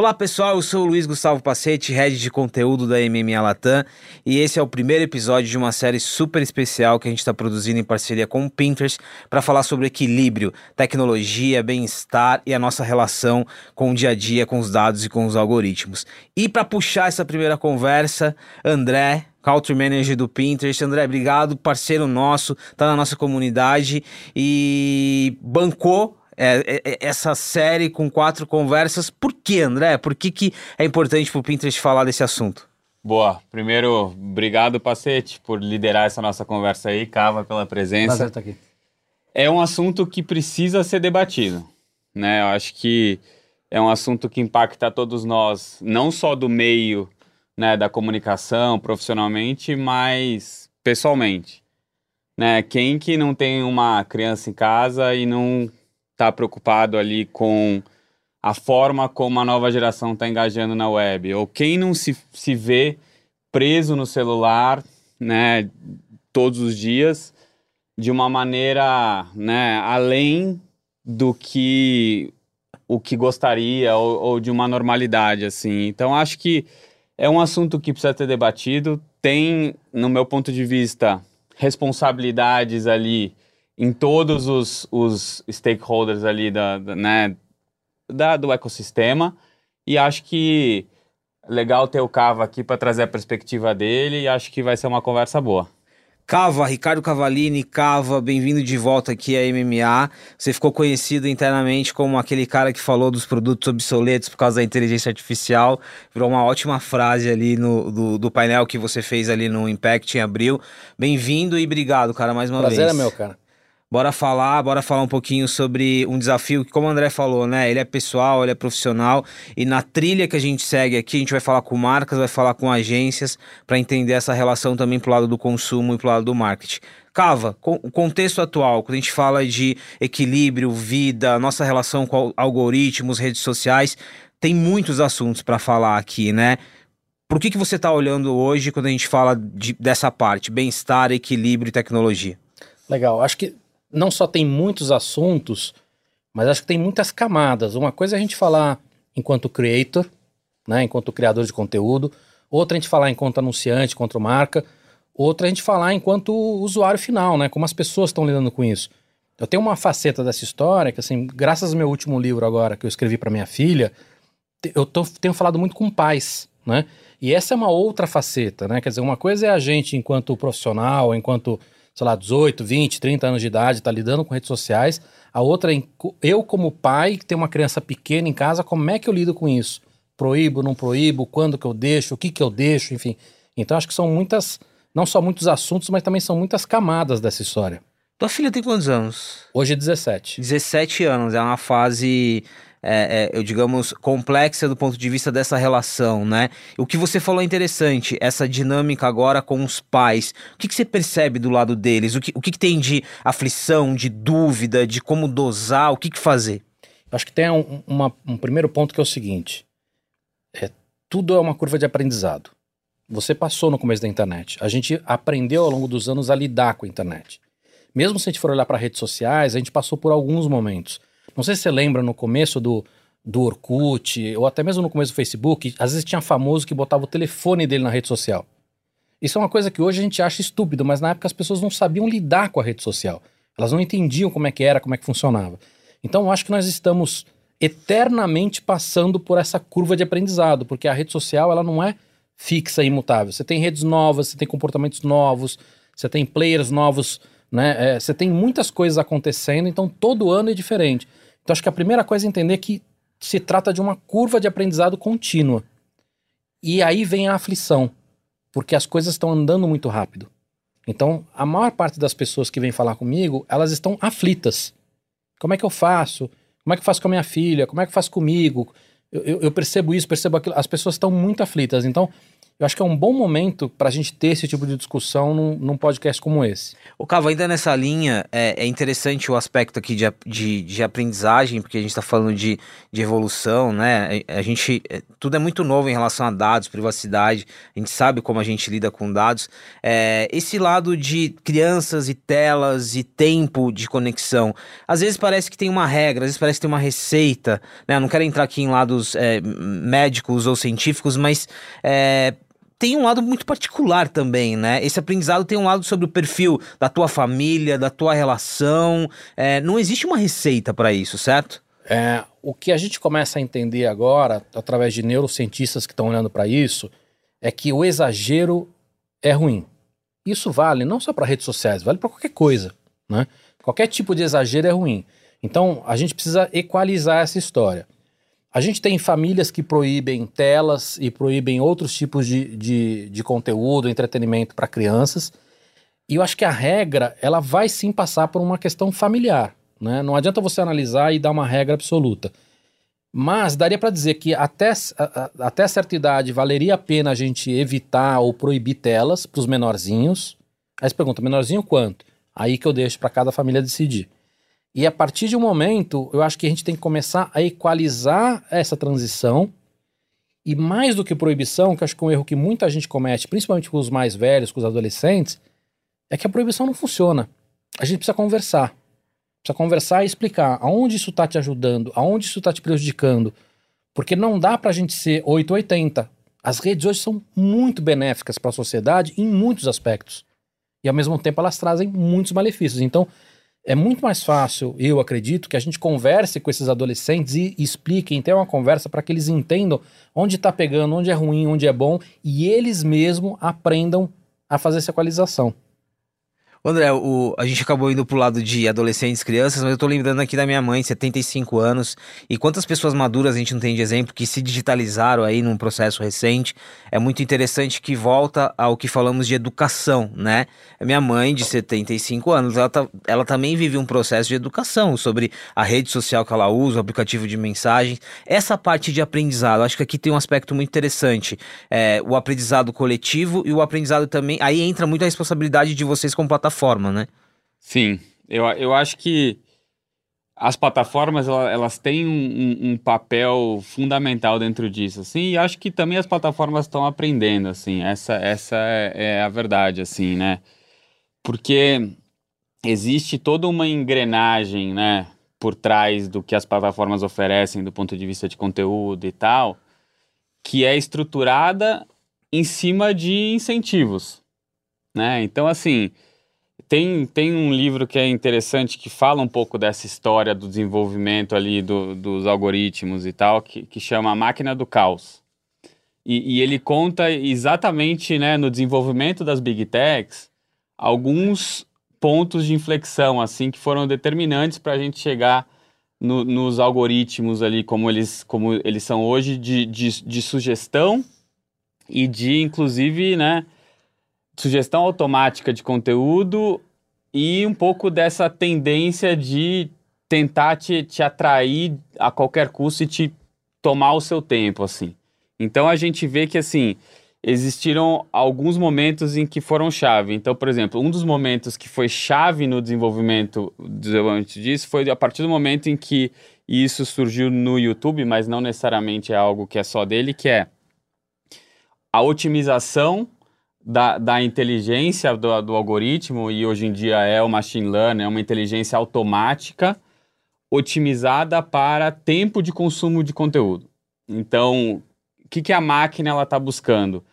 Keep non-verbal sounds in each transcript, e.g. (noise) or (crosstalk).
Olá pessoal, eu sou o Luiz Gustavo Pacete, head de conteúdo da MMA Latam, e esse é o primeiro episódio de uma série super especial que a gente está produzindo em parceria com o Pinterest para falar sobre equilíbrio, tecnologia, bem-estar e a nossa relação com o dia a dia, com os dados e com os algoritmos. E para puxar essa primeira conversa, André, Country Manager do Pinterest. André, obrigado, parceiro nosso, tá na nossa comunidade e bancou é, é, é, essa série com quatro conversas. Por que, André? Por que, que é importante para o Pinterest falar desse assunto? Boa. Primeiro, obrigado, Pacete, por liderar essa nossa conversa aí. Cava pela presença. Prazer estar aqui. É um assunto que precisa ser debatido. Né? Eu acho que é um assunto que impacta todos nós, não só do meio né, da comunicação, profissionalmente, mas pessoalmente. Né? Quem que não tem uma criança em casa e não está preocupado ali com a forma como a nova geração está engajando na web, ou quem não se, se vê preso no celular, né, todos os dias, de uma maneira, né, além do que o que gostaria ou, ou de uma normalidade assim. Então acho que é um assunto que precisa ser debatido. Tem, no meu ponto de vista, responsabilidades ali em todos os, os stakeholders ali da, da, né, da, do ecossistema. E acho que legal ter o Cava aqui para trazer a perspectiva dele e acho que vai ser uma conversa boa. Cava, Ricardo Cavalini, Cava, bem-vindo de volta aqui à MMA. Você ficou conhecido internamente como aquele cara que falou dos produtos obsoletos por causa da inteligência artificial. Virou uma ótima frase ali no, do, do painel que você fez ali no Impact em abril. Bem-vindo e obrigado, cara, mais uma Prazer vez. Prazer é meu, cara. Bora falar, bora falar um pouquinho sobre um desafio que, como o André falou, né? Ele é pessoal, ele é profissional e na trilha que a gente segue aqui, a gente vai falar com marcas, vai falar com agências para entender essa relação também pro lado do consumo e pro lado do marketing. Cava, o contexto atual, quando a gente fala de equilíbrio, vida, nossa relação com algoritmos, redes sociais, tem muitos assuntos para falar aqui, né? Por que, que você está olhando hoje quando a gente fala de, dessa parte, bem-estar, equilíbrio e tecnologia? Legal, acho que não só tem muitos assuntos, mas acho que tem muitas camadas. Uma coisa é a gente falar enquanto creator, né, enquanto criador de conteúdo, outra a gente falar enquanto anunciante, enquanto marca, outra a gente falar enquanto usuário final, né, como as pessoas estão lidando com isso. Eu tenho uma faceta dessa história que, assim, graças ao meu último livro agora que eu escrevi para minha filha, eu tô, tenho falado muito com pais, né? E essa é uma outra faceta, né? Quer dizer, uma coisa é a gente enquanto profissional, enquanto sei lá, 18, 20, 30 anos de idade, está lidando com redes sociais. A outra é eu, como pai, que tenho uma criança pequena em casa, como é que eu lido com isso? Proíbo, não proíbo? Quando que eu deixo? O que que eu deixo? Enfim. Então acho que são muitas, não só muitos assuntos, mas também são muitas camadas dessa história. Tua filha tem quantos anos? Hoje é 17. 17 anos, é uma fase é, é, eu digamos, complexa do ponto de vista dessa relação, né? O que você falou é interessante, essa dinâmica agora com os pais. O que, que você percebe do lado deles? O que, o que, que tem de aflição, de dúvida, de como dosar, o que, que fazer? Acho que tem um, uma, um primeiro ponto que é o seguinte: é, tudo é uma curva de aprendizado. Você passou no começo da internet. A gente aprendeu ao longo dos anos a lidar com a internet. Mesmo se a gente for olhar para redes sociais, a gente passou por alguns momentos. Não sei se você lembra no começo do, do Orkut, ou até mesmo no começo do Facebook, às vezes tinha famoso que botava o telefone dele na rede social. Isso é uma coisa que hoje a gente acha estúpido, mas na época as pessoas não sabiam lidar com a rede social. Elas não entendiam como é que era, como é que funcionava. Então eu acho que nós estamos eternamente passando por essa curva de aprendizado, porque a rede social ela não é fixa e imutável. Você tem redes novas, você tem comportamentos novos, você tem players novos, né? É, você tem muitas coisas acontecendo, então todo ano é diferente. Então acho que a primeira coisa é entender que se trata de uma curva de aprendizado contínua. E aí vem a aflição, porque as coisas estão andando muito rápido. Então, a maior parte das pessoas que vêm falar comigo, elas estão aflitas. Como é que eu faço? Como é que eu faço com a minha filha? Como é que eu faço comigo? Eu, eu, eu percebo isso, percebo aquilo. As pessoas estão muito aflitas. Então, eu acho que é um bom momento para a gente ter esse tipo de discussão num, num podcast como esse. O Cavo, ainda nessa linha, é, é interessante o aspecto aqui de, de, de aprendizagem, porque a gente está falando de, de evolução, né? A, a gente, é, tudo é muito novo em relação a dados, privacidade, a gente sabe como a gente lida com dados. É, esse lado de crianças e telas e tempo de conexão, às vezes parece que tem uma regra, às vezes parece que tem uma receita, né? Eu não quero entrar aqui em lados é, médicos ou científicos, mas é, tem um lado muito particular também, né? Esse aprendizado tem um lado sobre o perfil da tua família, da tua relação. É, não existe uma receita para isso, certo? É, o que a gente começa a entender agora, através de neurocientistas que estão olhando para isso, é que o exagero é ruim. Isso vale não só para redes sociais, vale para qualquer coisa, né? Qualquer tipo de exagero é ruim. Então, a gente precisa equalizar essa história. A gente tem famílias que proíbem telas e proíbem outros tipos de, de, de conteúdo, entretenimento para crianças. E eu acho que a regra, ela vai sim passar por uma questão familiar. Né? Não adianta você analisar e dar uma regra absoluta. Mas daria para dizer que até, até certa idade valeria a pena a gente evitar ou proibir telas para os menorzinhos. Aí você pergunta, menorzinho quanto? Aí que eu deixo para cada família decidir. E a partir de um momento, eu acho que a gente tem que começar a equalizar essa transição. E mais do que proibição, que acho que é um erro que muita gente comete, principalmente com os mais velhos, com os adolescentes, é que a proibição não funciona. A gente precisa conversar. Precisa conversar e explicar aonde isso está te ajudando, aonde isso está te prejudicando. Porque não dá para a gente ser 880. As redes hoje são muito benéficas para a sociedade em muitos aspectos. E ao mesmo tempo elas trazem muitos malefícios. Então, é muito mais fácil, eu acredito, que a gente converse com esses adolescentes e expliquem, tenha uma conversa para que eles entendam onde está pegando, onde é ruim, onde é bom, e eles mesmos aprendam a fazer essa equalização. André, o, a gente acabou indo pro lado de adolescentes, crianças, mas eu tô lembrando aqui da minha mãe, 75 anos, e quantas pessoas maduras a gente não tem de exemplo que se digitalizaram aí num processo recente. É muito interessante que volta ao que falamos de educação, né? Minha mãe, de 75 anos, ela, tá, ela também vive um processo de educação sobre a rede social que ela usa, o aplicativo de mensagens. Essa parte de aprendizado, acho que aqui tem um aspecto muito interessante. É, o aprendizado coletivo e o aprendizado também. Aí entra muito a responsabilidade de vocês como plataforma plataforma, né? Sim, eu, eu acho que as plataformas elas têm um, um, papel fundamental dentro disso, assim, e acho que também as plataformas estão aprendendo, assim, essa, essa é, é, a verdade, assim, né? Porque existe toda uma engrenagem, né, por trás do que as plataformas oferecem do ponto de vista de conteúdo e tal, que é estruturada em cima de incentivos, né? Então, assim, tem, tem um livro que é interessante que fala um pouco dessa história do desenvolvimento ali do, dos algoritmos e tal, que, que chama A Máquina do Caos. E, e, ele conta exatamente né, no desenvolvimento das big techs alguns pontos de inflexão assim que foram determinantes para a gente chegar no, nos algoritmos ali como eles, como eles são hoje de, de, de sugestão e de inclusive né, sugestão automática de conteúdo e um pouco dessa tendência de tentar te, te atrair a qualquer custo e te tomar o seu tempo, assim. Então a gente vê que, assim, existiram alguns momentos em que foram chave. Então, por exemplo, um dos momentos que foi chave no desenvolvimento, desenvolvimento disso foi a partir do momento em que isso surgiu no YouTube, mas não necessariamente é algo que é só dele, que é a otimização da, da inteligência do, do algoritmo, e hoje em dia é o machine learning, é uma inteligência automática otimizada para tempo de consumo de conteúdo. Então, o que, que a máquina está buscando?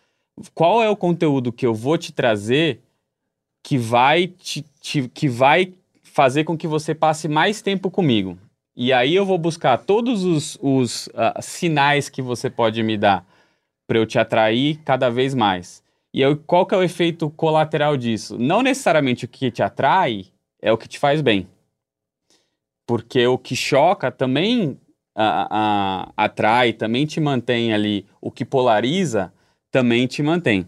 Qual é o conteúdo que eu vou te trazer que vai, te, te, que vai fazer com que você passe mais tempo comigo? E aí eu vou buscar todos os, os uh, sinais que você pode me dar para eu te atrair cada vez mais. E aí, qual que é o efeito colateral disso? Não necessariamente o que te atrai é o que te faz bem. Porque o que choca também a, a, atrai, também te mantém ali. O que polariza também te mantém.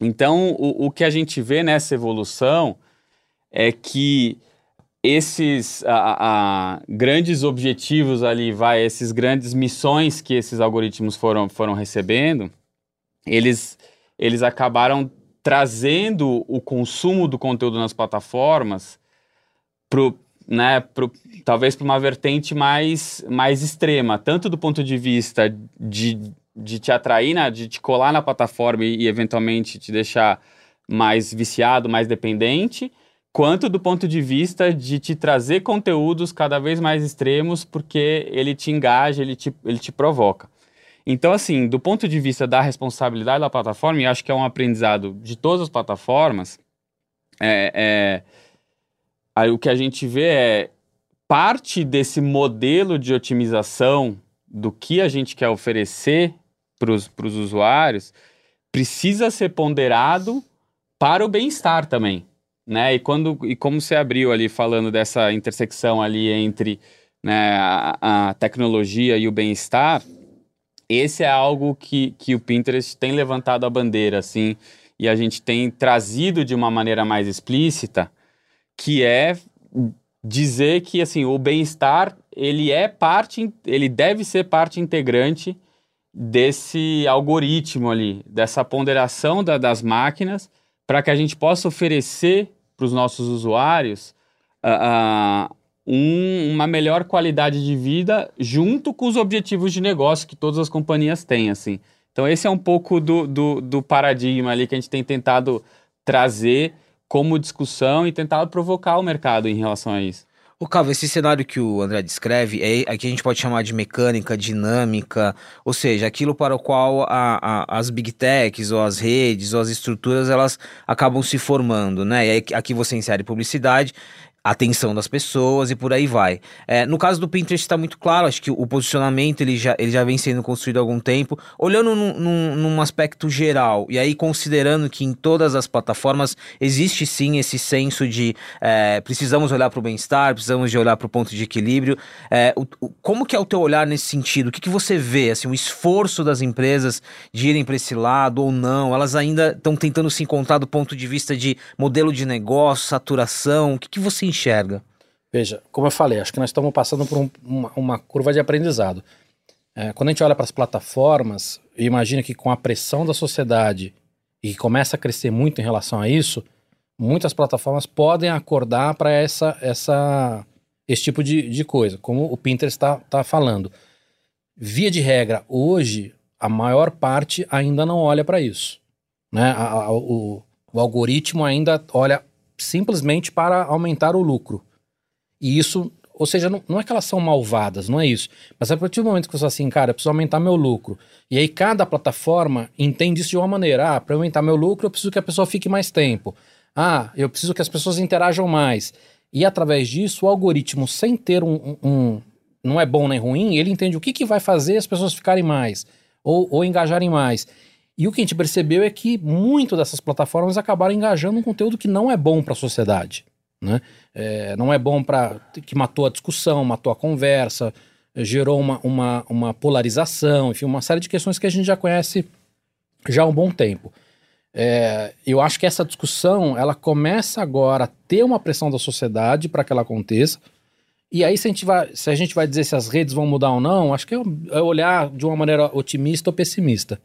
Então, o, o que a gente vê nessa evolução é que esses a, a, grandes objetivos ali, vai, esses grandes missões que esses algoritmos foram, foram recebendo, eles, eles acabaram trazendo o consumo do conteúdo nas plataformas pro, né, pro, talvez para uma vertente mais, mais extrema, tanto do ponto de vista de, de te atrair, né, de te colar na plataforma e, e eventualmente te deixar mais viciado, mais dependente, quanto do ponto de vista de te trazer conteúdos cada vez mais extremos, porque ele te engaja, ele te, ele te provoca. Então, assim, do ponto de vista da responsabilidade da plataforma, e acho que é um aprendizado de todas as plataformas, é, é, o que a gente vê é parte desse modelo de otimização do que a gente quer oferecer para os usuários precisa ser ponderado para o bem-estar também né? E quando e como você abriu ali falando dessa intersecção ali entre né, a, a tecnologia e o bem-estar, esse é algo que, que o Pinterest tem levantado a bandeira, assim, e a gente tem trazido de uma maneira mais explícita, que é dizer que assim o bem-estar ele é parte, ele deve ser parte integrante desse algoritmo ali, dessa ponderação da, das máquinas, para que a gente possa oferecer para os nossos usuários uh, uh, um, uma melhor qualidade de vida junto com os objetivos de negócio que todas as companhias têm, assim. Então esse é um pouco do, do, do paradigma ali que a gente tem tentado trazer como discussão e tentado provocar o mercado em relação a isso. O Cavo, esse cenário que o André descreve, é, aqui a gente pode chamar de mecânica, dinâmica, ou seja, aquilo para o qual a, a, as big techs, ou as redes, ou as estruturas, elas acabam se formando, né? E aí, aqui você insere publicidade, atenção das pessoas e por aí vai. É, no caso do Pinterest está muito claro, acho que o posicionamento ele já, ele já vem sendo construído há algum tempo. Olhando num, num, num, aspecto geral, e aí considerando que em todas as plataformas existe sim esse senso de é, precisamos olhar para o bem-estar, precisamos de olhar para o ponto de equilíbrio. É, o, o, como que é o teu olhar nesse sentido? O que, que você vê? Assim, o esforço das empresas de irem para esse lado ou não? Elas ainda estão tentando se encontrar do ponto de vista de modelo de negócio, saturação? O que, que você enxerga? Veja, como eu falei, acho que nós estamos passando por um, uma, uma, curva de aprendizado. É, quando a gente olha para as plataformas, imagina que com a pressão da sociedade e que começa a crescer muito em relação a isso, muitas plataformas podem acordar para essa, essa, esse tipo de, de coisa, como o Pinterest está tá falando. Via de regra, hoje, a maior parte ainda não olha para isso. Né? A, a, o, o algoritmo ainda olha simplesmente para aumentar o lucro. E isso, ou seja, não, não, é que elas são malvadas, não é isso. Mas a partir do momento que você fala assim, cara, eu preciso aumentar meu lucro. E aí cada plataforma entende isso de uma maneira. Ah, para aumentar meu lucro, eu preciso que a pessoa fique mais tempo. Ah, eu preciso que as pessoas interajam mais. E através disso, o algoritmo, sem ter um, um, não é bom nem ruim, ele entende o que, que vai fazer as pessoas ficarem mais ou, ou engajarem mais. E o que a gente percebeu é que muito dessas plataformas acabaram engajando um conteúdo que não é bom para a sociedade. Né? É, não é bom para. que matou a discussão, matou a conversa, gerou uma, uma, uma polarização, enfim, uma série de questões que a gente já conhece já há um bom tempo. É, eu acho que essa discussão ela começa agora a ter uma pressão da sociedade para que ela aconteça. E aí, se a, gente vai, se a gente vai dizer se as redes vão mudar ou não, acho que é, é olhar de uma maneira otimista ou pessimista.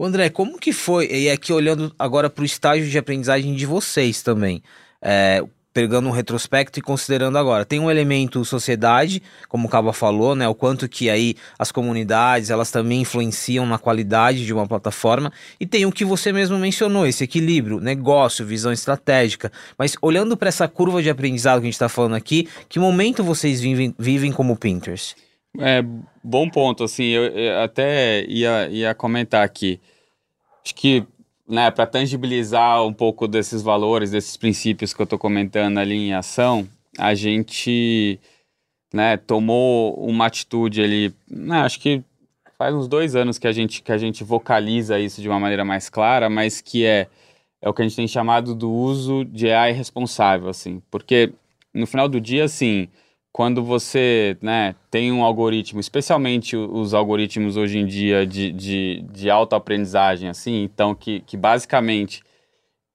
O André, como que foi, e aqui olhando agora para o estágio de aprendizagem de vocês também, é, pegando um retrospecto e considerando agora, tem um elemento sociedade, como o Caba falou, né, o quanto que aí as comunidades, elas também influenciam na qualidade de uma plataforma, e tem o que você mesmo mencionou, esse equilíbrio, negócio, visão estratégica, mas olhando para essa curva de aprendizado que a gente está falando aqui, que momento vocês vivem, vivem como Pinterest? É, bom ponto, assim, eu, eu até ia, ia comentar aqui. Acho que, né, para tangibilizar um pouco desses valores, desses princípios que eu estou comentando ali em ação, a gente, né, tomou uma atitude ali, né, acho que faz uns dois anos que a gente, que a gente vocaliza isso de uma maneira mais clara, mas que é, é o que a gente tem chamado do uso de AI responsável, assim, porque no final do dia, assim, quando você né, tem um algoritmo, especialmente os algoritmos hoje em dia de, de, de autoaprendizagem, assim, então que, que basicamente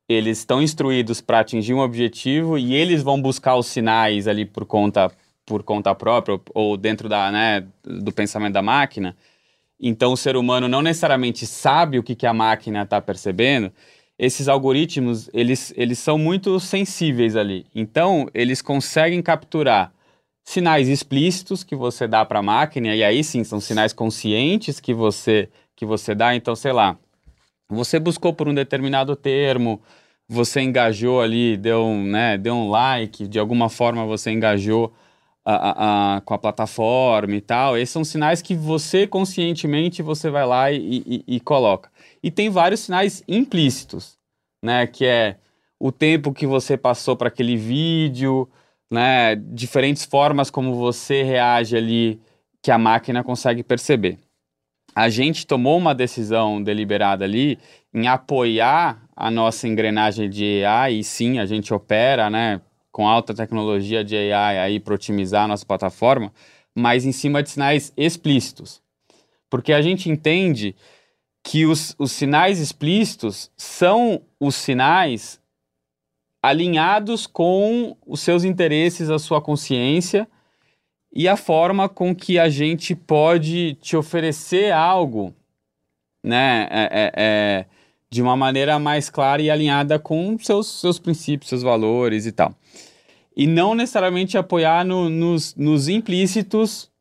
eles estão instruídos para atingir um objetivo e eles vão buscar os sinais ali por conta, por conta própria ou dentro da, né, do pensamento da máquina. então o ser humano não necessariamente sabe o que, que a máquina está percebendo, esses algoritmos, eles, eles são muito sensíveis ali. Então, eles conseguem capturar sinais explícitos que você dá para a máquina, e aí sim, são sinais conscientes que você, que você dá. Então, sei lá, você buscou por um determinado termo, você engajou ali, deu, né, deu um like, de alguma forma você engajou a, a, a, com a plataforma e tal. Esses são sinais que você conscientemente você vai lá e, e, e coloca. E tem vários sinais implícitos, né? Que é o tempo que você passou para aquele vídeo, né? Diferentes formas como você reage ali que a máquina consegue perceber. A gente tomou uma decisão deliberada ali em apoiar a nossa engrenagem de AI e sim, a gente opera, né, com alta tecnologia de AI aí para otimizar a nossa plataforma, mas em cima de sinais explícitos. Porque a gente entende que os, os sinais explícitos são os sinais alinhados com os seus interesses, a sua consciência e a forma com que a gente pode te oferecer algo, né, é, é, é, de uma maneira mais clara e alinhada com seus, seus princípios, seus valores e tal. E não necessariamente apoiar no, nos, nos implícitos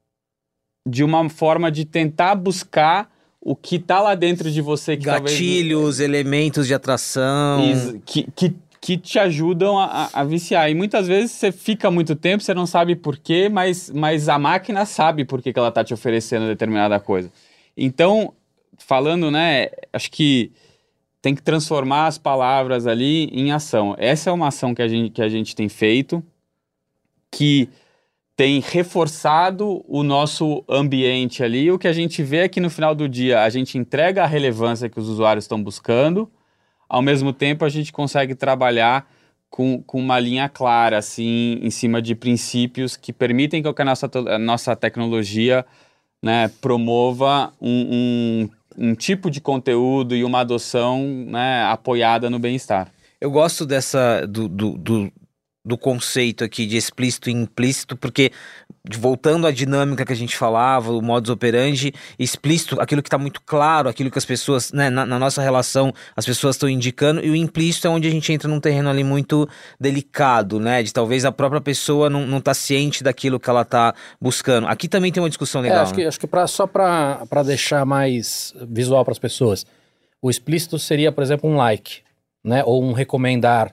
de uma forma de tentar buscar o que tá lá dentro de você que gatilhos, talvez... elementos de atração que, que, que te ajudam a, a, viciar. E muitas vezes você fica muito tempo, você não sabe por quê, mas, mas a máquina sabe por que, que ela tá te oferecendo determinada coisa. Então, falando, né, acho que tem que transformar as palavras ali em ação. Essa é uma ação que a gente, que a gente tem feito, que tem reforçado o nosso ambiente ali. O que a gente vê é que no final do dia a gente entrega a relevância que os usuários estão buscando, ao mesmo tempo a gente consegue trabalhar com, com uma linha clara, assim, em cima de princípios que permitem que a nossa, a nossa tecnologia né, promova um, um, um tipo de conteúdo e uma adoção né, apoiada no bem-estar. Eu gosto dessa do, do, do, do conceito aqui de explícito e implícito, porque voltando à dinâmica que a gente falava, o modus operandi, explícito, aquilo que está muito claro, aquilo que as pessoas, né, na, na nossa relação, as pessoas estão indicando, e o implícito é onde a gente entra num terreno ali muito delicado, né, de talvez a própria pessoa não, não tá ciente daquilo que ela está buscando. Aqui também tem uma discussão legal. É, acho, que, acho que pra, só para deixar mais visual para as pessoas, o explícito seria, por exemplo, um like, né, ou um recomendar,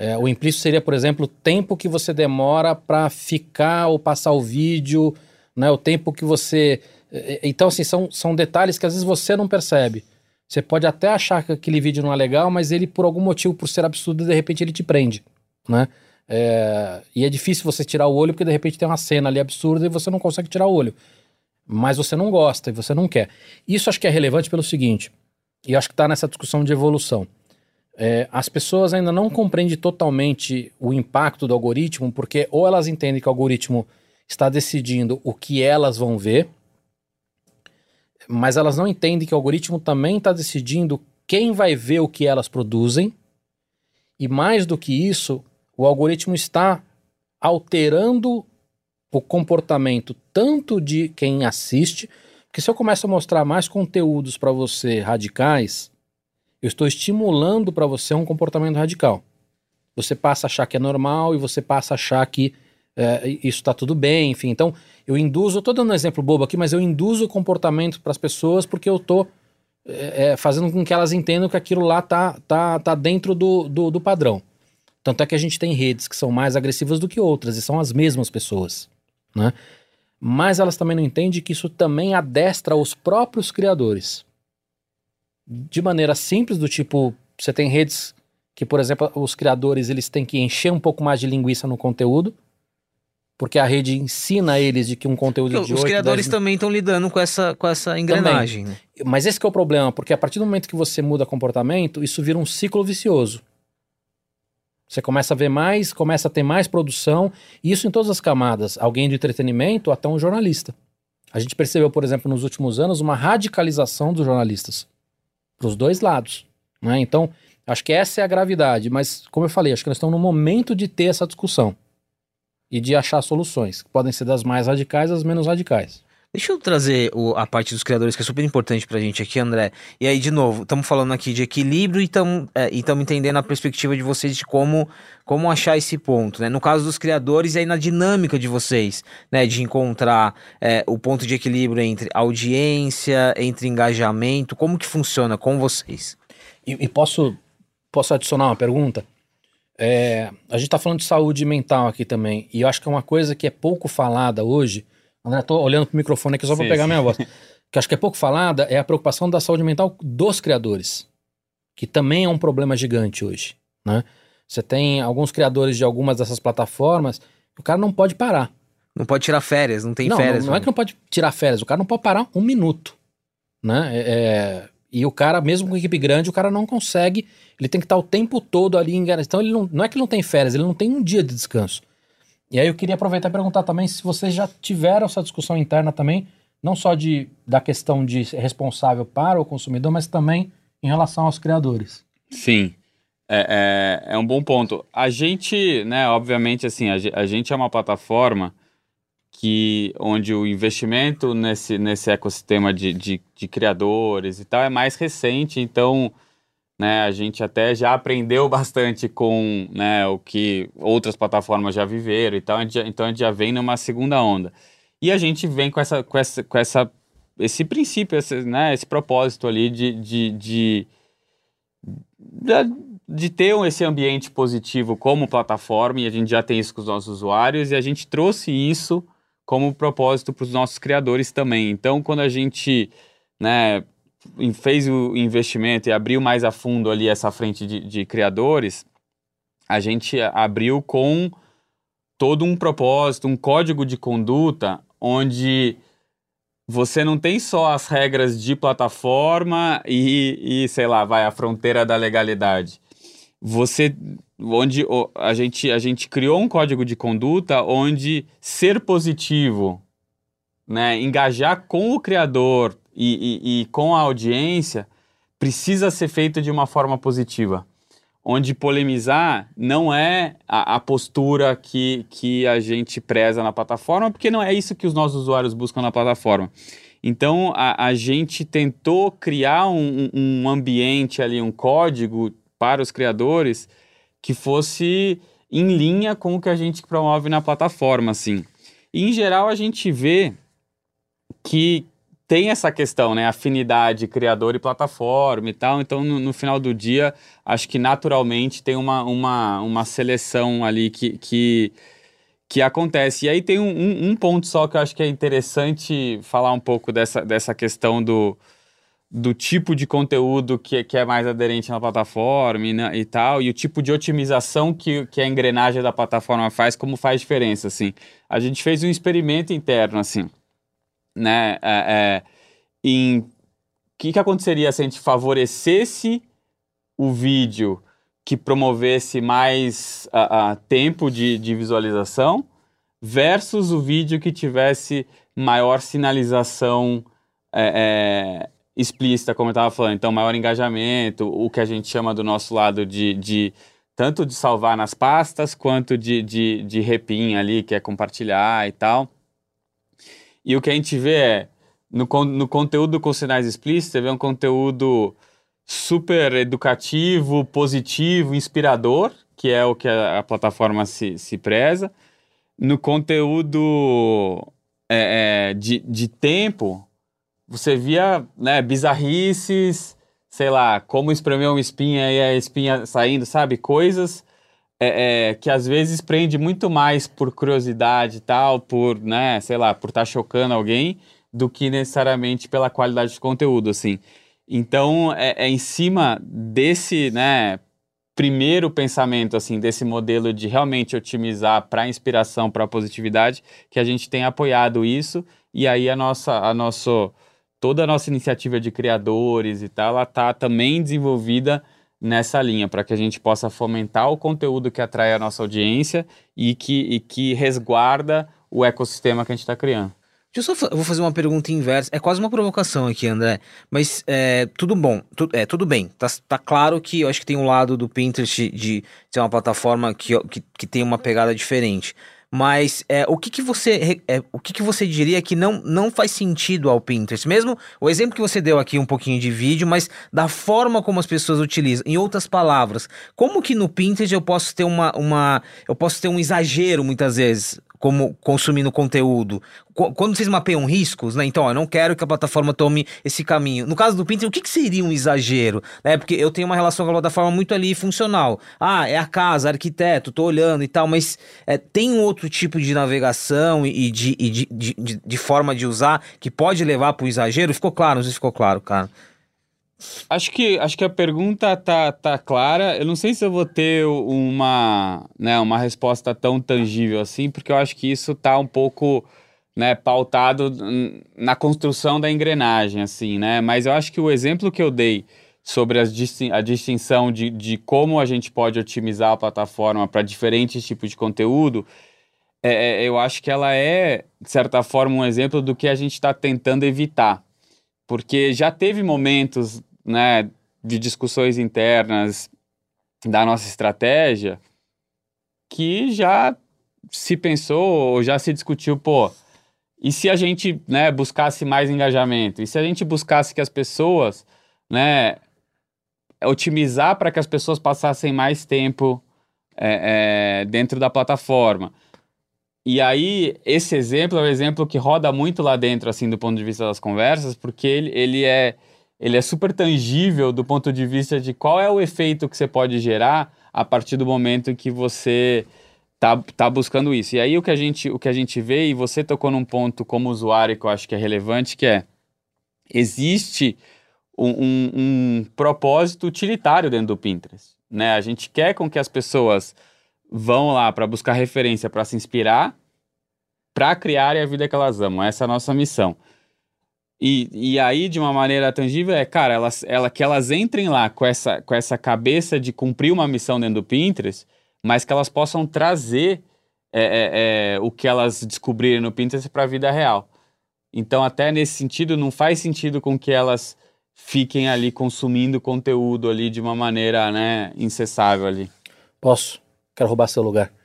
é, o implícito seria, por exemplo, o tempo que você demora para ficar ou passar o vídeo, né? o tempo que você. É, é, então, assim, são, são detalhes que às vezes você não percebe. Você pode até achar que aquele vídeo não é legal, mas ele, por algum motivo, por ser absurdo, de repente ele te prende, né? É, e é difícil você tirar o olho porque de repente tem uma cena ali absurda e você não consegue tirar o olho. Mas você não gosta e você não quer. Isso acho que é relevante pelo seguinte, e acho que está nessa discussão de evolução. É, as pessoas ainda não compreendem totalmente o impacto do algoritmo, porque ou elas entendem que o algoritmo está decidindo o que elas vão ver, mas elas não entendem que o algoritmo também está decidindo quem vai ver o que elas produzem, e mais do que isso, o algoritmo está alterando o comportamento tanto de quem assiste, porque se eu começo a mostrar mais conteúdos para você radicais, eu estou estimulando para você um comportamento radical. Você passa a achar que é normal e você passa a achar que é, isso está tudo bem, enfim. Então, eu induzo, estou dando um exemplo bobo aqui, mas eu induzo o comportamento para as pessoas porque eu estou é, é, fazendo com que elas entendam que aquilo lá tá, tá, tá dentro do, do, do padrão. Tanto é que a gente tem redes que são mais agressivas do que outras e são as mesmas pessoas, né? Mas elas também não entendem que isso também adestra os próprios criadores de maneira simples, do tipo, você tem redes que, por exemplo, os criadores eles têm que encher um pouco mais de linguiça no conteúdo, porque a rede ensina eles de que um conteúdo então, de Os 8, criadores 10... também estão lidando com essa, com essa engrenagem. Né? Mas esse é o problema, porque a partir do momento que você muda comportamento, isso vira um ciclo vicioso. Você começa a ver mais, começa a ter mais produção, e isso em todas as camadas, alguém do entretenimento até um jornalista. A gente percebeu, por exemplo, nos últimos anos, uma radicalização dos jornalistas para os dois lados. Né? Então, acho que essa é a gravidade, mas, como eu falei, acho que nós estamos no momento de ter essa discussão e de achar soluções, que podem ser das mais radicais às menos radicais. Deixa eu trazer o, a parte dos criadores, que é super importante pra gente aqui, André. E aí, de novo, estamos falando aqui de equilíbrio e estamos é, entendendo a perspectiva de vocês de como, como achar esse ponto, né? No caso dos criadores, e aí na dinâmica de vocês, né? De encontrar é, o ponto de equilíbrio entre audiência, entre engajamento, como que funciona com vocês? E, e posso, posso adicionar uma pergunta? É, a gente está falando de saúde mental aqui também, e eu acho que é uma coisa que é pouco falada hoje André, tô olhando pro microfone aqui só para pegar sim. minha voz. Que acho que é pouco falada é a preocupação da saúde mental dos criadores, que também é um problema gigante hoje, né? Você tem alguns criadores de algumas dessas plataformas, o cara não pode parar. Não pode tirar férias, não tem não, férias. Não, não é que não pode tirar férias, o cara não pode parar um minuto, né? É, é e o cara, mesmo com equipe grande, o cara não consegue, ele tem que estar o tempo todo ali em Então ele não, não é que ele não tem férias, ele não tem um dia de descanso. E aí eu queria aproveitar e perguntar também se vocês já tiveram essa discussão interna também, não só de, da questão de responsável para o consumidor, mas também em relação aos criadores. Sim, é, é, é um bom ponto. A gente, né, obviamente, assim, a, a gente é uma plataforma que onde o investimento nesse, nesse ecossistema de, de, de criadores e tal é mais recente, então né? A gente até já aprendeu bastante com né, o que outras plataformas já viveram e tal, a já, então a gente já vem numa segunda onda. E a gente vem com essa, com essa, com essa esse princípio, esse, né, esse propósito ali de, de, de, de, de ter esse ambiente positivo como plataforma, e a gente já tem isso com os nossos usuários, e a gente trouxe isso como propósito para os nossos criadores também. Então, quando a gente né, fez o investimento e abriu mais a fundo ali essa frente de, de criadores, a gente abriu com todo um propósito, um código de conduta, onde você não tem só as regras de plataforma e, e sei lá, vai a fronteira da legalidade. Você, onde a gente, a gente criou um código de conduta onde ser positivo, né, engajar com o criador, e, e, e com a audiência precisa ser feito de uma forma positiva onde polemizar não é a, a, postura que, que a gente preza na plataforma, porque não é isso que os nossos usuários buscam na plataforma. Então, a, a gente tentou criar um, um ambiente ali, um código para os criadores que fosse em linha com o que a gente promove na plataforma, assim. E, em geral, a gente vê que, tem essa questão, né? Afinidade criador e plataforma e tal. Então, no, no, final do dia, acho que naturalmente tem uma, uma, uma seleção ali que, que, que acontece. E aí tem um, um, ponto só que eu acho que é interessante falar um pouco dessa, dessa questão do, do tipo de conteúdo que, que é mais aderente na plataforma e, né, e tal, e o tipo de otimização que, que a engrenagem da plataforma faz, como faz diferença, assim. A gente fez um experimento interno, assim né? É, é, em o que, que aconteceria se a gente favorecesse o vídeo que promovesse mais uh, uh, tempo de, de visualização versus o vídeo que tivesse maior sinalização é, é, explícita, como eu estava falando. Então, maior engajamento, o que a gente chama do nosso lado de, de tanto de salvar nas pastas quanto de, de, de ali, que é compartilhar e tal. E o que a gente vê é, no, no conteúdo com sinais explícitos, você vê um conteúdo super educativo, positivo, inspirador, que é o que a, a plataforma se, se preza. No conteúdo é, é, de, de tempo, você via né, bizarrices, sei lá, como espremer uma espinha e a espinha saindo, sabe? Coisas é, é, que às vezes prende muito mais por curiosidade e tal, por, né, sei lá, por estar tá chocando alguém, do que necessariamente pela qualidade de conteúdo, assim. Então, é, é em cima desse, né, primeiro pensamento, assim, desse modelo de realmente otimizar para inspiração, para positividade, que a gente tem apoiado isso, e aí a nossa, a nosso, toda a nossa iniciativa de criadores e tal, ela está também desenvolvida nessa linha, para que a gente possa fomentar o conteúdo que atrai a nossa audiência e que, e que resguarda o ecossistema que a gente está criando. Deixa eu só vou fazer uma pergunta inversa. É quase uma provocação aqui, André. Mas é, tudo bom, tu, é, tudo bem. Tá, tá claro que eu acho que tem um lado do Pinterest de ser uma plataforma que, que, que tem uma pegada diferente. Mas é, o que, que você é, o que, que você diria que não, não faz sentido ao Pinterest? Mesmo o exemplo que você deu aqui um pouquinho de vídeo, mas da forma como as pessoas utilizam. Em outras palavras, como que no Pinterest eu posso ter uma, uma eu posso ter um exagero muitas vezes? Como consumindo conteúdo. Quando vocês mapeiam riscos, né? Então, ó, eu não quero que a plataforma tome esse caminho. No caso do Pinterest, o que, que seria um exagero? Né? Porque eu tenho uma relação com a plataforma muito ali funcional. Ah, é a casa, arquiteto, tô olhando e tal, mas é, tem um outro tipo de navegação e, de, e de, de, de, de forma de usar que pode levar para o exagero? Ficou claro? Não sei se ficou claro, cara. Acho que, acho que a pergunta tá, tá clara. Eu não sei se eu vou ter uma, né, uma resposta tão tangível assim, porque eu acho que isso tá um pouco né, pautado na construção da engrenagem, assim, né? Mas eu acho que o exemplo que eu dei sobre distin a distinção de, de como a gente pode otimizar a plataforma para diferentes tipos de conteúdo, é, é, eu acho que ela é, de certa forma, um exemplo do que a gente está tentando evitar. Porque já teve momentos né, de discussões internas da nossa estratégia que já se pensou ou já se discutiu, pô, e se a gente né, buscasse mais engajamento? E se a gente buscasse que as pessoas, né, otimizar para que as pessoas passassem mais tempo é, é, dentro da plataforma? E aí, esse exemplo é um exemplo que roda muito lá dentro, assim, do ponto de vista das conversas, porque ele, ele é ele é super tangível do ponto de vista de qual é o efeito que você pode gerar a partir do momento que você tá, tá buscando isso. E aí o que, a gente, o que a gente vê, e você tocou num ponto como usuário que eu acho que é relevante, que é existe um, um, um propósito utilitário dentro do Pinterest. Né? A gente quer com que as pessoas vão lá para buscar referência, para se inspirar, para criarem a vida que elas amam. Essa é a nossa missão. E, e aí, de uma maneira tangível, é, cara, elas, ela, que elas entrem lá com essa, com essa cabeça de cumprir uma missão dentro do Pinterest, mas que elas possam trazer é, é, é, o que elas descobrirem no Pinterest para a vida real. Então, até nesse sentido, não faz sentido com que elas fiquem ali consumindo conteúdo ali de uma maneira né, incessável ali. Posso? Quero roubar seu lugar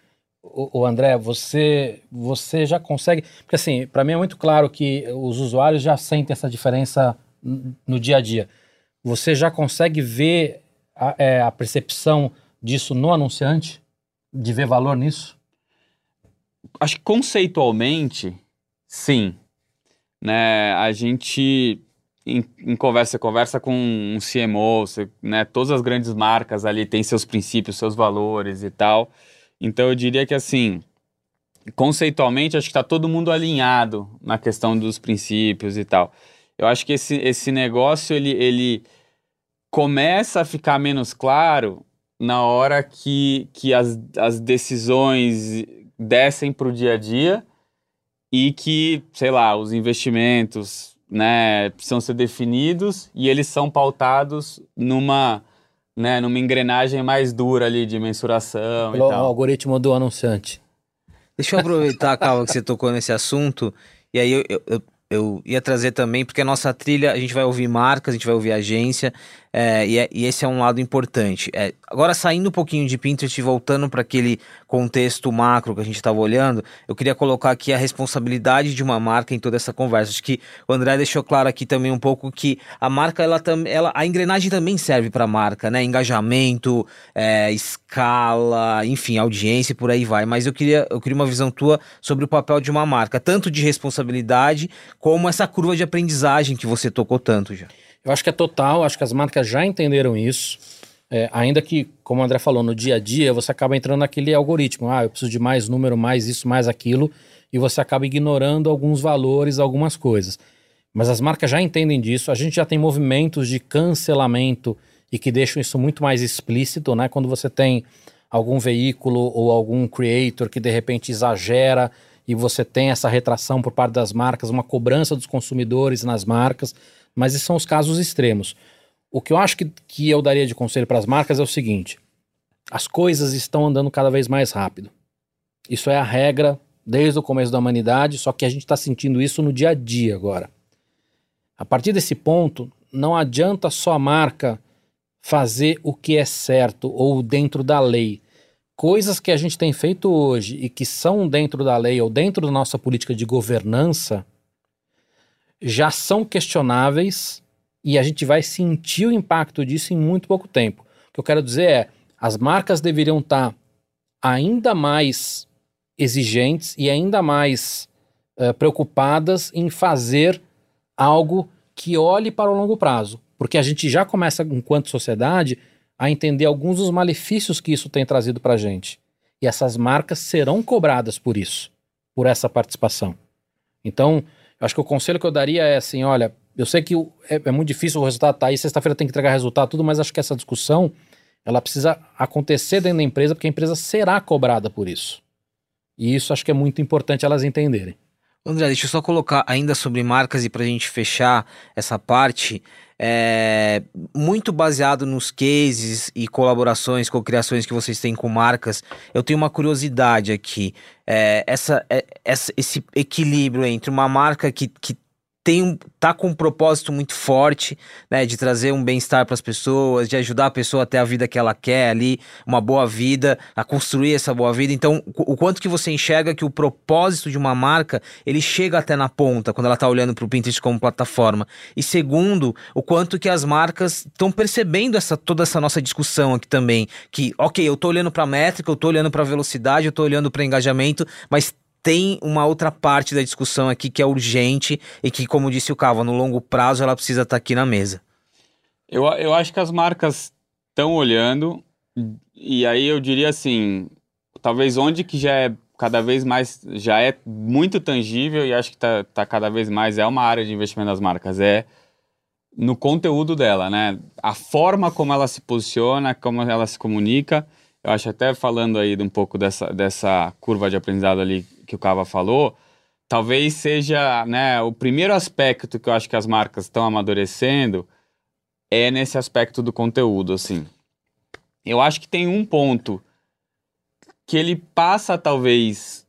o, André, você, você já consegue. Porque, assim, para mim é muito claro que os usuários já sentem essa diferença no dia a dia. Você já consegue ver a, é, a percepção disso no anunciante? De ver valor nisso? Acho que conceitualmente, sim. Né, a gente em, em, conversa, conversa com um CMO, você, né, todas as grandes marcas ali têm seus princípios, seus valores e tal. Então eu diria que assim, conceitualmente, acho que está todo mundo alinhado na questão dos princípios e tal. Eu acho que esse, esse negócio ele, ele começa a ficar menos claro na hora que, que as, as decisões descem para o dia a dia e que, sei lá, os investimentos né, precisam ser definidos e eles são pautados numa né, numa engrenagem mais dura ali de mensuração Pelo e tal. O algoritmo do anunciante. Deixa eu aproveitar, (laughs) Calma, que você tocou nesse assunto. E aí eu, eu, eu ia trazer também, porque a nossa trilha, a gente vai ouvir marcas, a gente vai ouvir agência, é, e, é, e, esse é um lado importante. É, agora, saindo um pouquinho de Pinterest e voltando para aquele contexto macro que a gente estava olhando, eu queria colocar aqui a responsabilidade de uma marca em toda essa conversa. Acho que o André deixou claro aqui também um pouco que a marca, ela, ela a engrenagem também serve para a marca, né? Engajamento, é, escala, enfim, audiência e por aí vai. Mas eu queria, eu queria uma visão tua sobre o papel de uma marca, tanto de responsabilidade como essa curva de aprendizagem que você tocou tanto já. Eu acho que é total, acho que as marcas já entenderam isso. É, ainda que, como o André falou, no dia a dia você acaba entrando naquele algoritmo. Ah, eu preciso de mais número, mais isso, mais aquilo. E você acaba ignorando alguns valores, algumas coisas. Mas as marcas já entendem disso. A gente já tem movimentos de cancelamento e que deixam isso muito mais explícito, né? Quando você tem algum veículo ou algum creator que de repente exagera e você tem essa retração por parte das marcas, uma cobrança dos consumidores nas marcas mas esses são os casos extremos. O que eu acho que, que eu daria de conselho para as marcas é o seguinte: as coisas estão andando cada vez mais rápido. Isso é a regra desde o começo da humanidade, só que a gente está sentindo isso no dia a dia agora. A partir desse ponto, não adianta só a marca fazer o que é certo ou dentro da lei. coisas que a gente tem feito hoje e que são dentro da lei ou dentro da nossa política de governança já são questionáveis e a gente vai sentir o impacto disso em muito pouco tempo. O que eu quero dizer é, as marcas deveriam estar ainda mais exigentes e ainda mais uh, preocupadas em fazer algo que olhe para o longo prazo, porque a gente já começa, enquanto sociedade, a entender alguns dos malefícios que isso tem trazido para a gente. E essas marcas serão cobradas por isso, por essa participação. Então, acho que o conselho que eu daria é assim: olha, eu sei que é, é muito difícil o resultado tá aí, sexta-feira tem que entregar resultado, tudo, mas acho que essa discussão ela precisa acontecer dentro da empresa, porque a empresa será cobrada por isso. E isso acho que é muito importante elas entenderem. André, deixa eu só colocar ainda sobre marcas e para a gente fechar essa parte, é, muito baseado nos cases e colaborações, cocriações que vocês têm com marcas, eu tenho uma curiosidade aqui. É, essa, é, essa, esse equilíbrio entre uma marca que, que tem um, tá com um propósito muito forte, né, de trazer um bem-estar para as pessoas, de ajudar a pessoa a ter a vida que ela quer ali, uma boa vida, a construir essa boa vida. Então, o quanto que você enxerga que o propósito de uma marca, ele chega até na ponta quando ela está olhando para o Pinterest como plataforma. E segundo, o quanto que as marcas estão percebendo essa toda essa nossa discussão aqui também, que, OK, eu estou olhando para métrica, eu estou olhando para velocidade, eu estou olhando para engajamento, mas tem uma outra parte da discussão aqui que é urgente e que, como disse o Cava, no longo prazo ela precisa estar tá aqui na mesa. Eu, eu acho que as marcas estão olhando, e aí eu diria assim, talvez onde que já é cada vez mais, já é muito tangível e acho que está tá cada vez mais, é uma área de investimento das marcas, é no conteúdo dela, né? A forma como ela se posiciona, como ela se comunica, eu acho até falando aí um pouco dessa, dessa curva de aprendizado ali que o Cava falou, talvez seja né, o primeiro aspecto que eu acho que as marcas estão amadurecendo é nesse aspecto do conteúdo, assim. Eu acho que tem um ponto que ele passa talvez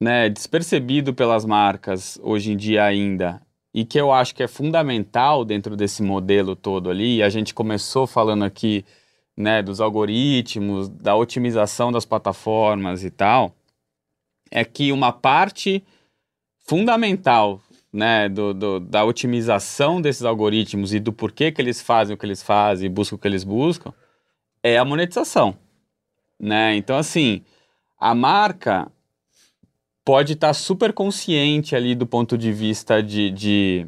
né, despercebido pelas marcas hoje em dia ainda e que eu acho que é fundamental dentro desse modelo todo ali. A gente começou falando aqui né, dos algoritmos, da otimização das plataformas e tal é que uma parte fundamental né, do, do, da otimização desses algoritmos e do porquê que eles fazem o que eles fazem e buscam o que eles buscam é a monetização. Né? Então, assim, a marca pode estar tá super consciente ali do ponto de vista de, de,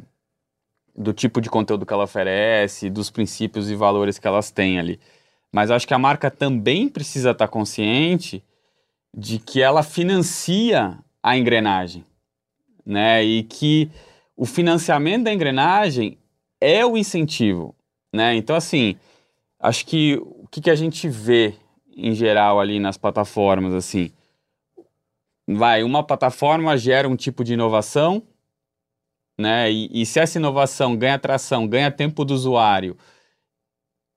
do tipo de conteúdo que ela oferece, dos princípios e valores que elas têm ali. Mas acho que a marca também precisa estar tá consciente de que ela financia a engrenagem, né? E que o financiamento da engrenagem é o incentivo, né? Então, assim, acho que o que, que a gente vê em geral ali nas plataformas, assim, vai, uma plataforma gera um tipo de inovação, né? E, e se essa inovação ganha atração, ganha tempo do usuário,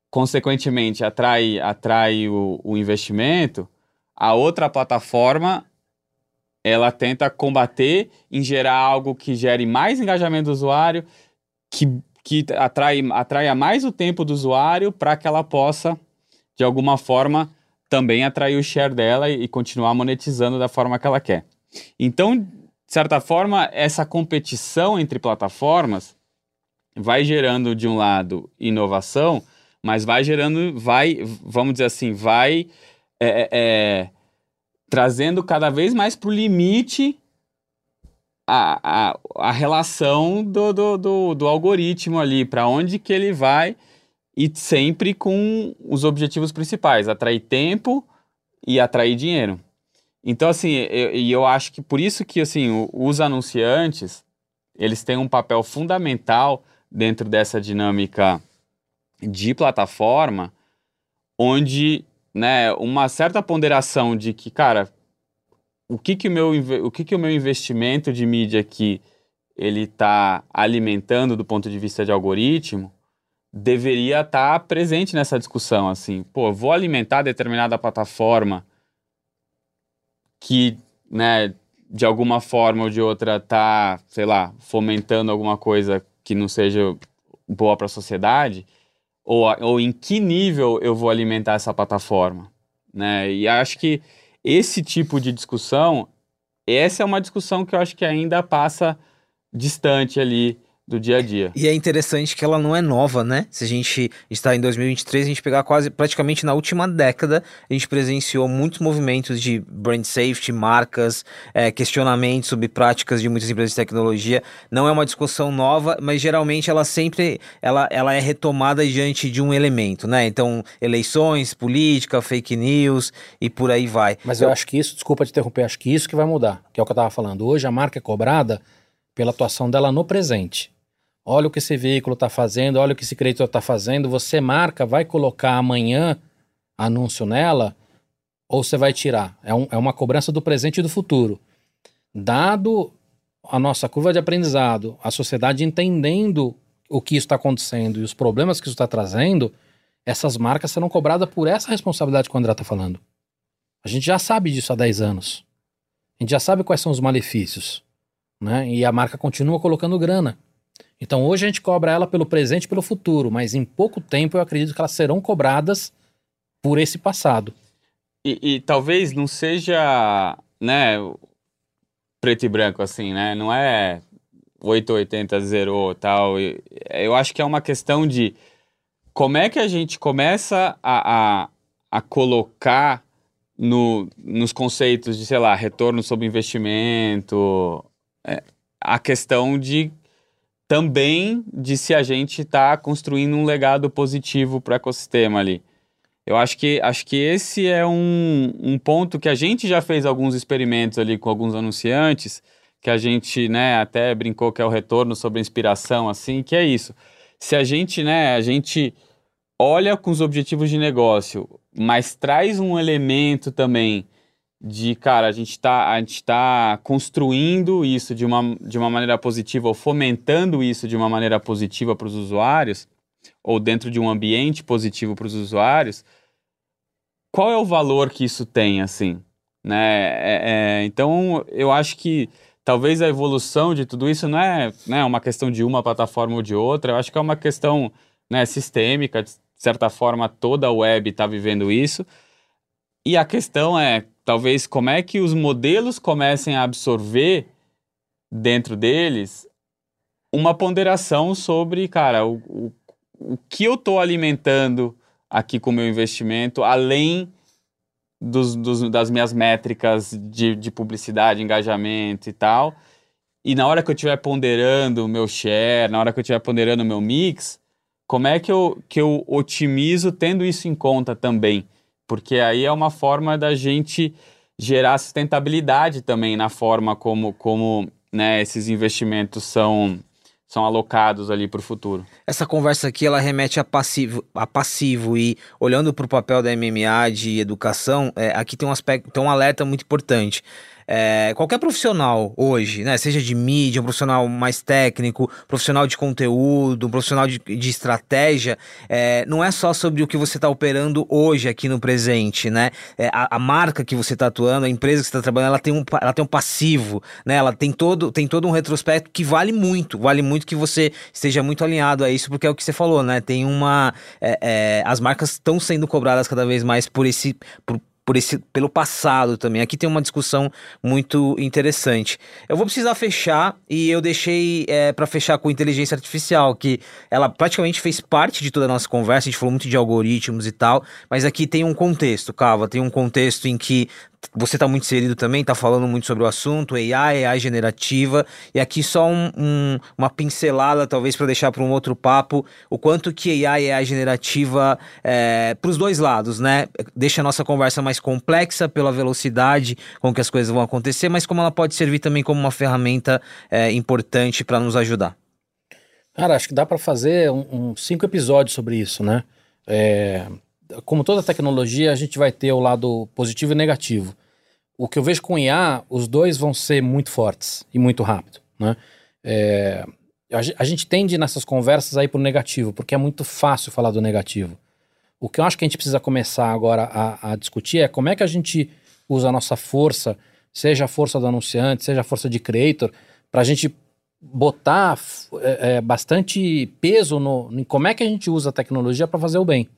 consequentemente atrai, atrai o, o investimento, a outra plataforma ela tenta combater em gerar algo que gere mais engajamento do usuário, que, que atrai, atraia mais o tempo do usuário para que ela possa, de alguma forma, também atrair o share dela e, e continuar monetizando da forma que ela quer. Então, de certa forma, essa competição entre plataformas vai gerando, de um lado, inovação, mas vai gerando, vai, vamos dizer assim, vai é, é, é, trazendo cada vez mais para o limite a, a, a relação do, do, do, do algoritmo ali, para onde que ele vai e sempre com os objetivos principais, atrair tempo e atrair dinheiro. Então, assim, eu, e eu acho que por isso que, assim, os anunciantes, eles têm um papel fundamental dentro dessa dinâmica de plataforma, onde né, uma certa ponderação de que, cara, o que que o meu, o que que o meu investimento de mídia aqui ele está alimentando do ponto de vista de algoritmo deveria estar tá presente nessa discussão, assim, pô, vou alimentar determinada plataforma que, né, de alguma forma ou de outra tá, sei lá, fomentando alguma coisa que não seja boa para a sociedade, ou, ou em que nível eu vou alimentar essa plataforma, né? E acho que esse tipo de discussão, essa é uma discussão que eu acho que ainda passa distante ali do dia a dia. E é interessante que ela não é nova, né? Se a gente está em 2023, a gente pegar quase praticamente na última década, a gente presenciou muitos movimentos de brand safety, marcas, é, questionamentos sobre práticas de muitas empresas de tecnologia. Não é uma discussão nova, mas geralmente ela sempre ela, ela é retomada diante de um elemento, né? Então, eleições, política, fake news e por aí vai. Mas eu, eu acho que isso, desculpa te interromper, acho que isso que vai mudar, que é o que eu estava falando. Hoje a marca é cobrada pela atuação dela no presente olha o que esse veículo está fazendo, olha o que esse creditor está fazendo, você marca, vai colocar amanhã anúncio nela, ou você vai tirar? É, um, é uma cobrança do presente e do futuro. Dado a nossa curva de aprendizado, a sociedade entendendo o que está acontecendo e os problemas que isso está trazendo, essas marcas serão cobradas por essa responsabilidade que o André está falando. A gente já sabe disso há 10 anos. A gente já sabe quais são os malefícios. Né? E a marca continua colocando grana. Então hoje a gente cobra ela pelo presente e pelo futuro, mas em pouco tempo eu acredito que elas serão cobradas por esse passado. E, e talvez não seja, né, preto e branco assim, né? Não é 880 zerou tal. Eu acho que é uma questão de como é que a gente começa a, a, a colocar no, nos conceitos de, sei lá, retorno sobre investimento, é, a questão de também de se a gente está construindo um legado positivo para o ecossistema ali. Eu acho que, acho que esse é um, um ponto que a gente já fez alguns experimentos ali com alguns anunciantes, que a gente né, até brincou que é o retorno sobre a inspiração, assim, que é isso. Se a gente, né, a gente olha com os objetivos de negócio, mas traz um elemento também de, cara, a gente está a gente tá construindo isso de uma, de uma maneira positiva ou fomentando isso de uma maneira positiva para os usuários, ou dentro de um ambiente positivo para os usuários, qual é o valor que isso tem, assim? Né? É, é, então, eu acho que talvez a evolução de tudo isso não é né, uma questão de uma plataforma ou de outra, eu acho que é uma questão né, sistêmica, de certa forma toda a web está vivendo isso, e a questão é, talvez, como é que os modelos comecem a absorver dentro deles uma ponderação sobre, cara, o, o, o que eu estou alimentando aqui com o meu investimento, além dos, dos, das minhas métricas de, de publicidade, engajamento e tal. E na hora que eu estiver ponderando o meu share, na hora que eu estiver ponderando o meu mix, como é que eu, que eu otimizo tendo isso em conta também? Porque aí é uma forma da gente gerar sustentabilidade também na forma como, como né, esses investimentos são são alocados ali para o futuro. Essa conversa aqui ela remete a passivo, a passivo e olhando para o papel da MMA de educação, é, aqui tem um aspecto, tem um alerta muito importante. É, qualquer profissional hoje, né, seja de mídia, um profissional mais técnico, profissional de conteúdo, um profissional de, de estratégia, é, não é só sobre o que você está operando hoje aqui no presente, né? É, a, a, marca que você está atuando, a empresa que você está trabalhando, ela tem, um, ela tem um passivo, né? Ela tem todo, tem todo um retrospecto que vale muito, vale muito que você esteja muito alinhado a isso, porque é o que você falou, né? Tem uma. É, é, as marcas estão sendo cobradas cada vez mais por esse. Por, por esse, pelo passado também. Aqui tem uma discussão muito interessante. Eu vou precisar fechar e eu deixei é, para fechar com inteligência artificial, que ela praticamente fez parte de toda a nossa conversa. A gente falou muito de algoritmos e tal, mas aqui tem um contexto, Cava, tem um contexto em que você está muito inserido também, está falando muito sobre o assunto, AI, AI generativa, e aqui só um, um, uma pincelada, talvez para deixar para um outro papo, o quanto que AI, AI generativa, é, para os dois lados, né? Deixa a nossa conversa mais complexa pela velocidade com que as coisas vão acontecer, mas como ela pode servir também como uma ferramenta é, importante para nos ajudar. Cara, acho que dá para fazer um, um, cinco episódios sobre isso, né? É, como toda tecnologia, a gente vai ter o lado positivo e negativo. O que eu vejo com IA, os dois vão ser muito fortes e muito rápido, né? É, a, gente tende nessas conversas aí pro negativo, porque é muito fácil falar do negativo. O que eu acho que a gente precisa começar agora a, a discutir é como é que a gente usa a nossa força, seja a força do anunciante, seja a força de creator, para a gente botar é, é, bastante peso no, em como é que a gente usa a tecnologia para fazer o bem.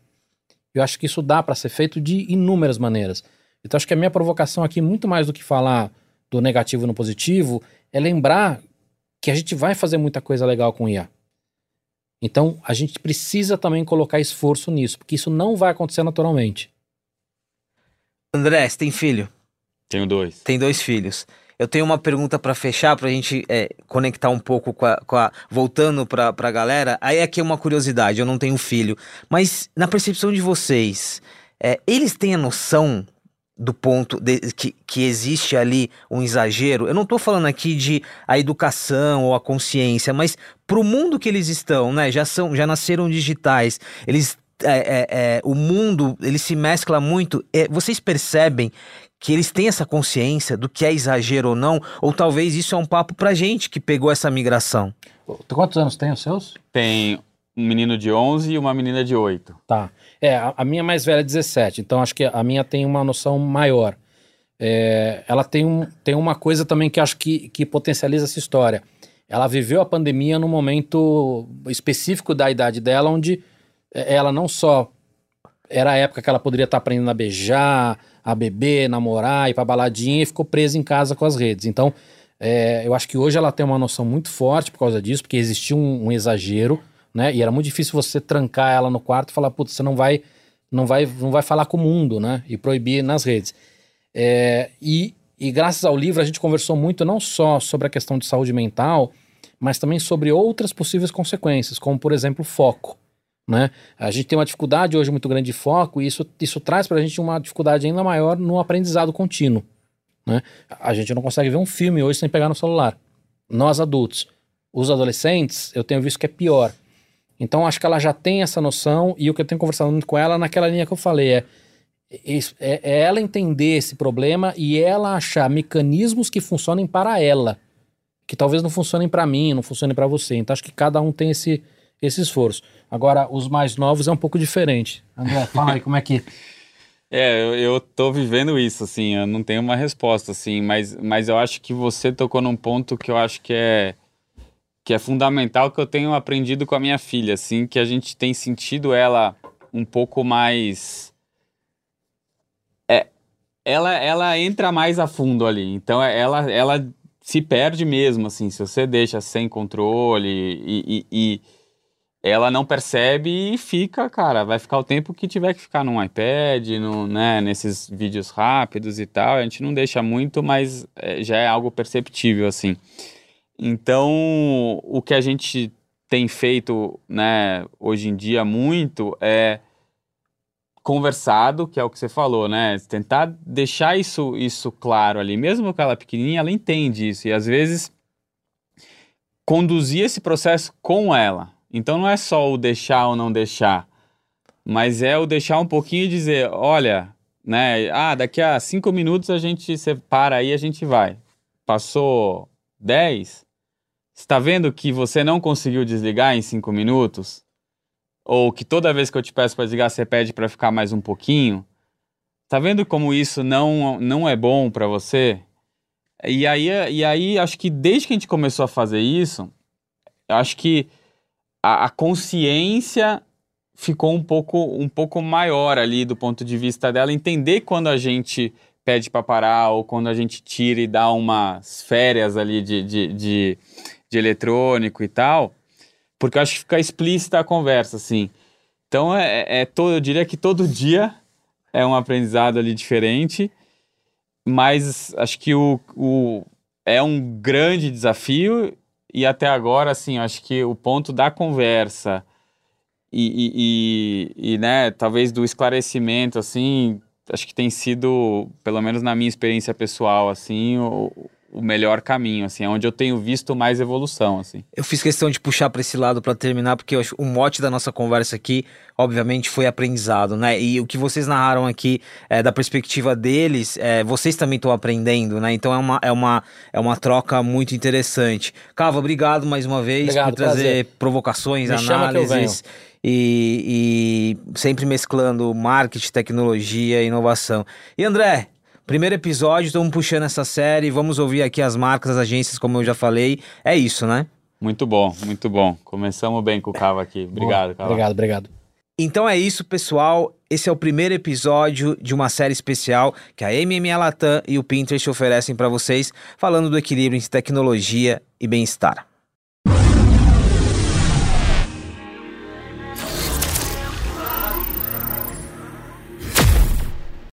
Eu acho que isso dá para ser feito de inúmeras maneiras. Então acho que a minha provocação aqui, muito mais do que falar do negativo no positivo, é lembrar que a gente vai fazer muita coisa legal com IA. Então a gente precisa também colocar esforço nisso, porque isso não vai acontecer naturalmente. André, você tem filho? Tenho dois. Tem dois filhos. Eu tenho uma pergunta para fechar, para a gente é, conectar um pouco com a. Com a voltando para a galera. Aí aqui é uma curiosidade: eu não tenho filho. Mas na percepção de vocês, é, eles têm a noção do ponto de, que, que existe ali um exagero. Eu não estou falando aqui de a educação ou a consciência, mas para o mundo que eles estão, né? Já são, já nasceram digitais. Eles é, é, é, o mundo ele se mescla muito. É, vocês percebem que eles têm essa consciência do que é exagero ou não? Ou talvez isso é um papo pra gente que pegou essa migração? Quantos anos tem os seus? Tem um menino de 11 e uma menina de 8. Tá. É, a, a minha mais velha é 17, então acho que a minha tem uma noção maior. É, ela tem, um, tem uma coisa também que acho que, que potencializa essa história. Ela viveu a pandemia num momento específico da idade dela, onde é, ela não só era a época que ela poderia estar aprendendo a beijar, a beber, namorar, ir pra baladinha e ficou presa em casa com as redes. Então, é, eu acho que hoje ela tem uma noção muito forte por causa disso, porque existia um, um, exagero, né? E era muito difícil você trancar ela no quarto e falar, putz, você não vai, não vai, não vai falar com o mundo, né? E proibir nas redes. É, e, e graças ao livro a gente conversou muito não só sobre a questão de saúde mental, mas também sobre outras possíveis consequências, como por exemplo foco. Né? A gente tem uma dificuldade hoje muito grande de foco e isso, isso traz para a gente uma dificuldade ainda maior no aprendizado contínuo. Né? A gente não consegue ver um filme hoje sem pegar no celular. Nós adultos. Os adolescentes, eu tenho visto que é pior. Então acho que ela já tem essa noção e o que eu tenho conversado muito com ela naquela linha que eu falei é, é, é ela entender esse problema e ela achar mecanismos que funcionem para ela, que talvez não funcionem para mim, não funcionem para você. Então acho que cada um tem esse, esse esforço. Agora, os mais novos é um pouco diferente. André, fala aí como é que. (laughs) É, eu, eu tô vivendo isso, assim, eu não tenho uma resposta, assim, mas, mas eu acho que você tocou num ponto que eu acho que é, que é fundamental, que eu tenho aprendido com a minha filha, assim, que a gente tem sentido ela um pouco mais... É, ela, ela entra mais a fundo ali, então é, ela, ela se perde mesmo, assim, se você deixa sem controle e, e, e ela não percebe e fica, cara, vai ficar o tempo que tiver que ficar num iPad, no, né, nesses vídeos rápidos e tal. A gente não deixa muito, mas é, já é algo perceptível, assim. Então, o que a gente tem feito, né, hoje em dia muito é conversado, que é o que você falou, né? Tentar deixar isso, isso claro ali. Mesmo que ela é pequenininha, ela entende isso. E às vezes conduzir esse processo com ela, então não é só o deixar ou não deixar, mas é o deixar um pouquinho e dizer, olha, né? Ah, daqui a cinco minutos a gente separa aí, a gente vai. Passou dez, está vendo que você não conseguiu desligar em cinco minutos? Ou que toda vez que eu te peço para desligar, você pede para ficar mais um pouquinho? Tá vendo como isso não, não é bom para você? E aí, e aí, acho que desde que a gente começou a fazer isso, acho que a, a consciência ficou um pouco, um pouco maior ali do ponto de vista dela, entender quando a gente pede para parar ou quando a gente tira e dá umas férias ali de, de, de, de eletrônico e tal, porque eu acho que fica explícita a conversa, assim. Então, é, é todo, eu diria que todo dia é um aprendizado ali diferente, mas acho que o, o, é um grande desafio e até agora, assim, acho que o ponto da conversa e, e, e, e, né, talvez do esclarecimento, assim, acho que tem sido, pelo menos na minha experiência pessoal, assim, o, o melhor caminho, assim, é onde eu tenho visto mais evolução, assim. Eu fiz questão de puxar para esse lado para terminar, porque eu acho, o mote da nossa conversa aqui, obviamente, foi aprendizado, né? E o que vocês narraram aqui, é, da perspectiva deles, é, vocês também estão aprendendo, né? Então é uma, é, uma, é uma troca muito interessante. Cava, obrigado mais uma vez obrigado, por trazer prazer. provocações, Me análises. E, e sempre mesclando marketing, tecnologia e inovação. E André, Primeiro episódio, estamos puxando essa série, vamos ouvir aqui as marcas, as agências, como eu já falei. É isso, né? Muito bom, muito bom. Começamos bem com o Cava aqui. Obrigado, Cava. Obrigado, obrigado. Então é isso, pessoal. esse é o primeiro episódio de uma série especial que a MMA Latam e o Pinterest oferecem para vocês, falando do equilíbrio entre tecnologia e bem-estar.